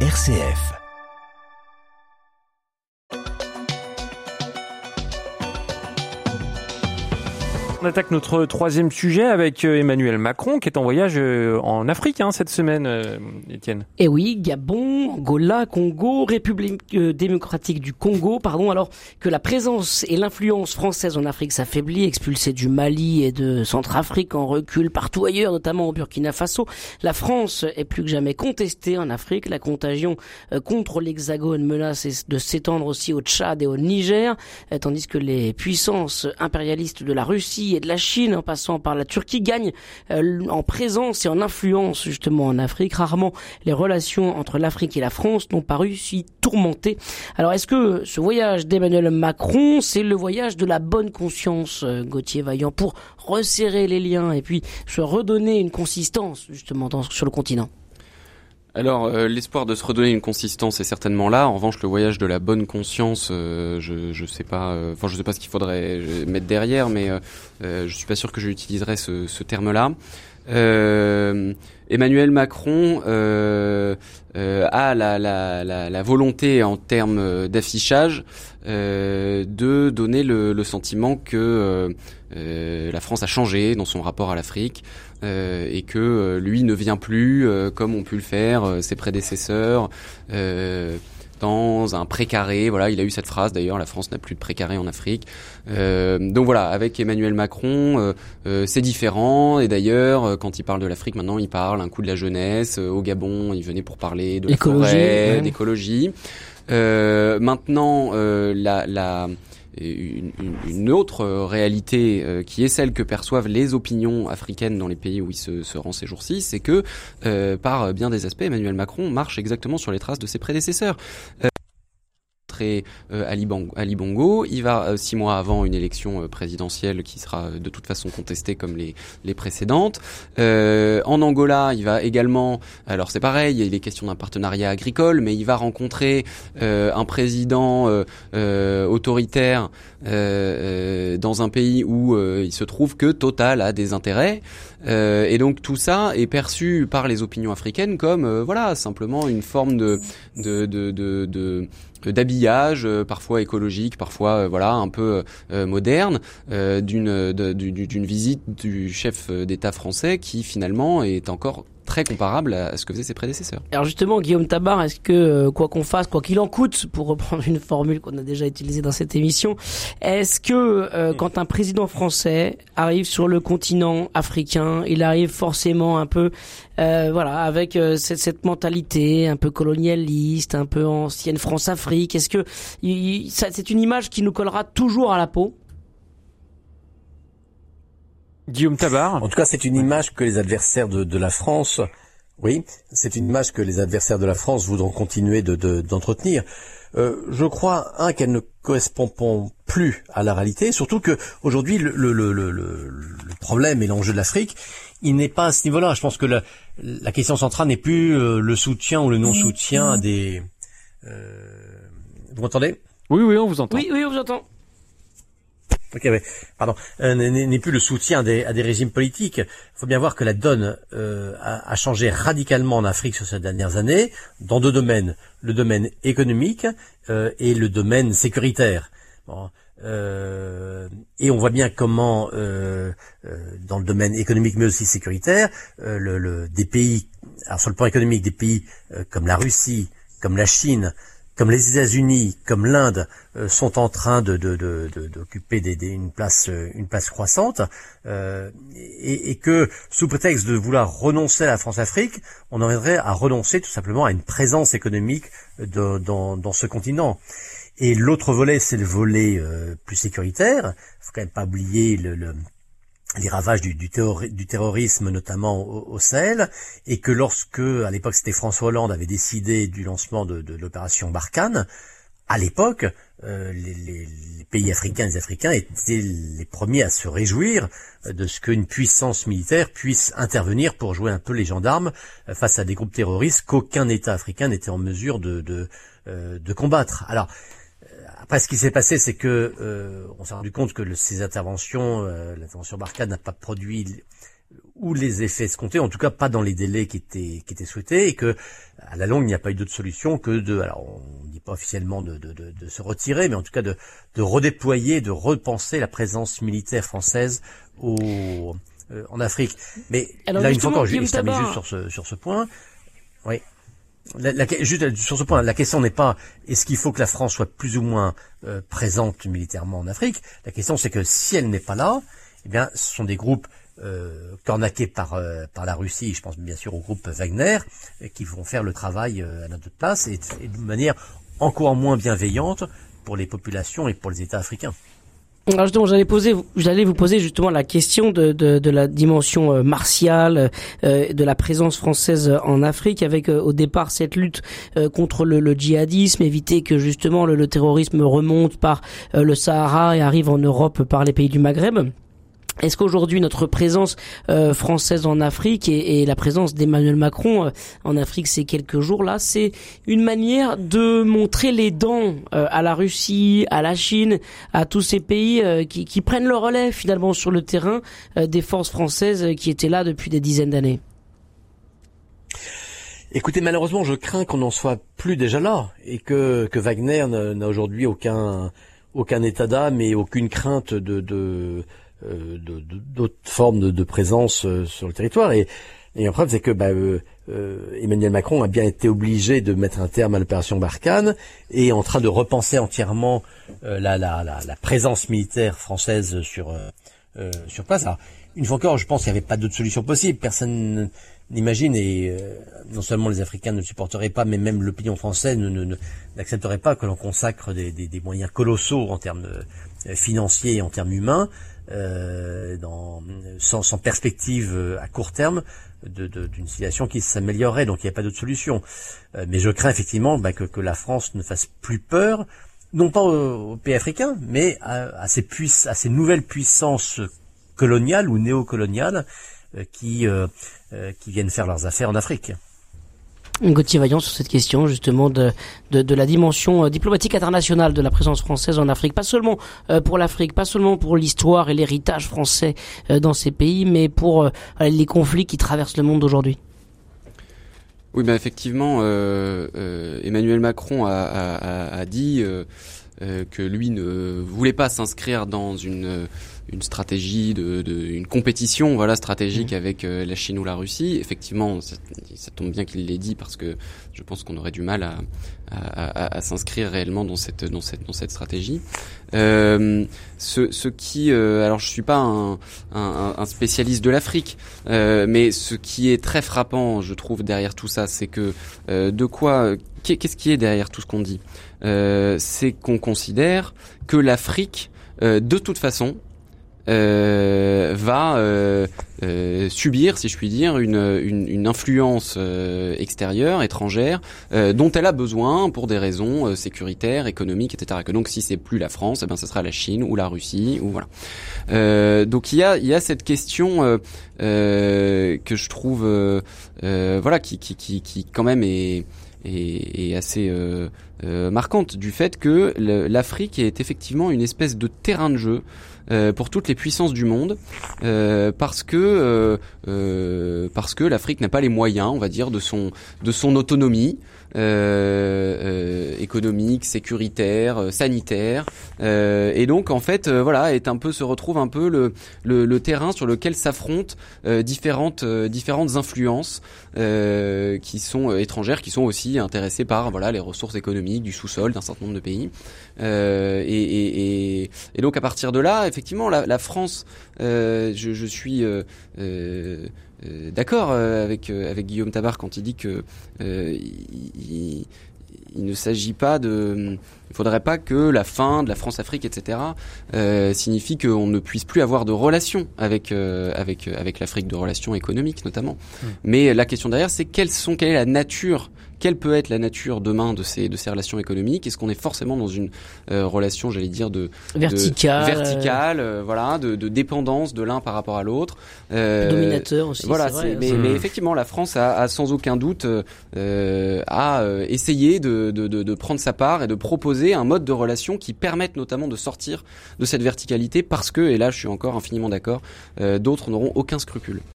RCF. Attaque notre troisième sujet avec euh, Emmanuel Macron qui est en voyage euh, en Afrique hein, cette semaine, euh, Étienne. Eh oui, Gabon, Angola, Congo, République démocratique du Congo, pardon. Alors que la présence et l'influence française en Afrique s'affaiblit, expulsée du Mali et de Centrafrique en recul partout ailleurs, notamment au Burkina Faso, la France est plus que jamais contestée en Afrique. La contagion contre l'Hexagone menace de s'étendre aussi au Tchad et au Niger, tandis que les puissances impérialistes de la Russie et de la Chine en passant par la Turquie gagnent euh, en présence et en influence justement en Afrique. Rarement les relations entre l'Afrique et la France n'ont paru si tourmentées. Alors est-ce que ce voyage d'Emmanuel Macron, c'est le voyage de la bonne conscience, euh, Gauthier Vaillant, pour resserrer les liens et puis se redonner une consistance justement sur le continent? Alors, euh, l'espoir de se redonner une consistance est certainement là. En revanche, le voyage de la bonne conscience, euh, je je sais pas. Euh, enfin, je sais pas ce qu'il faudrait mettre derrière, mais je suis pas sûr que j'utiliserais ce, ce terme-là. Emmanuel Macron a la, la, la, la, volonté en termes d'affichage de donner le, le sentiment que la France a changé dans son rapport à l'Afrique, euh, et que euh, lui ne vient plus euh, comme ont pu le faire ses prédécesseurs dans un précaré. Voilà, il a eu cette phrase d'ailleurs. La France n'a plus de précaré en Afrique. Euh, donc voilà, avec Emmanuel Macron, euh, c'est différent. Et d'ailleurs, quand il parle de l'Afrique, maintenant, il parle un coup de la jeunesse. au Gabon, il venait pour parler de la forêt, d'écologie. maintenant, la, la une, une, autre réalité euh, qui est celle que perçoivent les opinions africaines dans les pays où il se, se rend ces jours-ci, c'est que euh, par bien des aspects, Emmanuel Macron marche exactement sur les traces de ses prédécesseurs. Euh, euh, Ali, Bongo. Il va euh, six mois avant une élection euh, présidentielle qui sera de toute façon contestée comme les, les précédentes. en Angola, il va également, alors c'est pareil, il est question d'un partenariat agricole, mais il va rencontrer un président autoritaire dans un pays où il se trouve que Total a des intérêts. Et donc tout ça est perçu par les opinions africaines comme voilà simplement une forme de d'habillage, euh, parfois écologique, parfois euh, voilà un peu euh, moderne, d'une d'une visite du chef d'État français qui finalement est encore très comparable à ce que faisaient ses prédécesseurs. Alors justement, Guillaume Tabar, est-ce que quoi qu'on fasse, quoi qu'il en coûte, pour reprendre une formule qu'on a déjà utilisée dans cette émission, est-ce que quand un président français arrive sur le continent africain, il arrive forcément un peu euh, voilà, avec euh, cette, cette, mentalité un peu colonialiste, un peu ancienne France-Afrique. Est-ce que c'est une image qui nous collera toujours à la peau? Guillaume Tabar. En tout cas, c'est une image que les adversaires de, de la France, oui, c'est une image que les adversaires de la France voudront continuer d'entretenir. De, euh, je crois un qu'elle ne correspond plus à la réalité, surtout que aujourd'hui le, le, le, le, problème et l'enjeu de l'Afrique, il n'est pas à ce niveau-là. Je pense que la, la question centrale n'est plus euh, le soutien ou le non-soutien des. Euh, vous m'entendez? Oui, oui, on vous entend. Oui, oui, on vous entend. Pardon. Euh, n'est plus le soutien à des régimes politiques. Il faut bien voir que la donne euh, a, changé radicalement en Afrique sur ces dernières années, dans deux domaines le domaine économique euh, et le domaine sécuritaire. Et on voit bien comment, dans le domaine économique mais aussi sécuritaire, des pays, alors sur le plan économique, des pays comme la Russie, comme la Chine, comme les États-Unis, comme l'Inde, sont en train d'occuper de, de, une place, croissante, et, et, que sous prétexte de vouloir renoncer à la France-Afrique, on en viendrait à renoncer tout simplement à une présence économique dans, dans ce continent. Et l'autre volet, c'est le volet euh, plus sécuritaire. Il faut quand même pas oublier le, les ravages du, terrorisme, notamment au, Sahel, et que lorsque, à l'époque, c'était François Hollande avait décidé du lancement de, l'opération Barkhane, à l'époque, euh, les, pays africains, les Africains étaient les premiers à se réjouir de ce qu'une puissance militaire puisse intervenir pour jouer un peu les gendarmes face à des groupes terroristes qu'aucun État africain n'était en mesure de, de, euh, de combattre. Alors, après, ce qui s'est passé, c'est que euh, on s'est rendu compte que ces interventions, euh, l'intervention Barkhane n'a pas produit ou les effets escomptés, en tout cas pas dans les délais qui étaient, qui étaient souhaités, et que à la longue il n'y a pas eu d'autre solution que de, alors on ne dit pas officiellement de, de, de, de, se retirer, mais en tout cas de, de redéployer, de repenser la présence militaire française au, euh, en Afrique. Mais là une fois encore, je, juste sur ce, sur ce point. Oui. La, la, juste sur ce point, la question n'est pas est-ce qu'il faut que la France soit plus ou moins euh, présente militairement en Afrique? La question c'est que si elle n'est pas là, eh bien, ce sont des groupes euh, cornaqués par euh, par la Russie, je pense bien sûr au groupe Wagner, qui vont faire le travail euh, à notre place et, de manière encore moins bienveillante pour les populations et pour les États africains. Alors justement, j'allais vous poser justement la question de, de, la dimension euh, martiale, euh, de la présence française en Afrique, avec euh, au départ cette lutte contre le, djihadisme, éviter que justement le terrorisme remonte par le Sahara et arrive en Europe par les pays du Maghreb. Est-ce qu'aujourd'hui notre présence euh, française en Afrique et, la présence d'Emmanuel Macron euh, en Afrique ces quelques jours là, c'est une manière de montrer les dents euh, à la Russie, à la Chine, à tous ces pays qui, prennent le relais finalement sur le terrain des forces françaises qui étaient là depuis des dizaines d'années. Écoutez, malheureusement, je crains qu'on n'en soit plus déjà là et que, que Wagner n'a aujourd'hui aucun aucun état d'âme et aucune crainte de, d'autres formes de, de, présence euh, sur le territoire. Et, et en preuve, c'est que bah, euh, Emmanuel Macron a bien été obligé de mettre un terme à l'opération Barkhane et en train de repenser entièrement la, la, la, la, présence militaire française sur sur place. Alors, une fois encore, je pense qu'il n'y avait pas d'autre solution possible. Personne n'imagine et non seulement les Africains ne supporteraient pas, mais même l'opinion française n'accepterait pas que l'on consacre des, des, des, moyens colossaux en termes financiers et en termes humains euh, sans, perspective euh, à court terme d'une situation qui s'améliorerait. Donc il n'y a pas d'autre solution. Euh, mais je crains effectivement bah, que, la France ne fasse plus peur, non pas aux, pays africains, mais à, à, ces nouvelles puissances coloniales ou néocoloniales qui viennent faire leurs affaires en Afrique. Gauthier Vaillant sur cette question justement de, de, de, la dimension euh, diplomatique internationale de la présence française en Afrique, pas seulement euh, pour l'Afrique, pas seulement pour l'histoire et l'héritage français euh, dans ces pays, mais pour les conflits qui traversent le monde aujourd'hui. Oui, ben effectivement, euh, Emmanuel Macron a, a, a dit que lui ne voulait pas s'inscrire dans une une stratégie de, de, une compétition voilà stratégique mmh. avec euh, la Chine ou la Russie. Effectivement, ça, ça tombe bien qu'il l'ait dit parce que je pense qu'on aurait du mal à, à, à, à s'inscrire réellement dans cette dans cette dans cette stratégie. Euh, ce, ce qui, euh, alors je suis pas un, un, un spécialiste de l'Afrique, euh, mais ce qui est très frappant, je trouve derrière tout ça, c'est que euh, de quoi, qu'est-ce qui est derrière tout ce qu'on dit, c'est qu'on considère que l'Afrique de toute façon, euh, va euh, euh, subir, si je puis dire, une, une, une influence euh, extérieure, étrangère, euh, dont elle a besoin pour des raisons sécuritaires, économiques, etc. Que donc si c'est plus la France, eh ben ce sera la Chine ou la Russie ou voilà. donc il y a y a cette question que je trouve voilà qui, qui qui qui quand même est est, est assez marquante du fait que l'Afrique est effectivement une espèce de terrain de jeu euh, pour toutes les puissances du monde, euh, parce que euh, parce que l'Afrique n'a pas les moyens, on va dire, de son de son autonomie. Euh, euh, économique, sécuritaire, euh, sanitaire, et donc en fait voilà est un peu se retrouve un peu le, le, le terrain sur lequel s'affrontent différentes différentes influences qui sont étrangères, qui sont aussi intéressées par voilà les ressources économiques du sous-sol d'un certain nombre de pays, et, et, et, et, donc à partir de là effectivement la, la France, je, je, suis euh, d'accord euh, avec euh, avec Guillaume Tabar quand il dit que il, il, ne s'agit pas de il faudrait pas que la fin de la France-Afrique, etc., euh, signifie qu'on ne puisse plus avoir de relations avec avec avec l'Afrique, de relations économiques notamment. Mmh. Mais la question derrière, c'est quelles sont quelle est la nature quelle peut être la nature demain de ces de ces relations économiques? Est-ce qu'on est forcément dans une euh, relation, j'allais dire, de verticale, verticale, euh, voilà, de, de, dépendance de l'un par rapport à l'autre, euh, dominateur aussi. Voilà, vrai, mais, mais, effectivement, la France a, a sans aucun doute euh, a euh, essayé de, de, de, prendre sa part et de proposer un mode de relation qui permette notamment de sortir de cette verticalité, parce que, et là, je suis encore infiniment d'accord, d'autres n'auront aucun scrupule.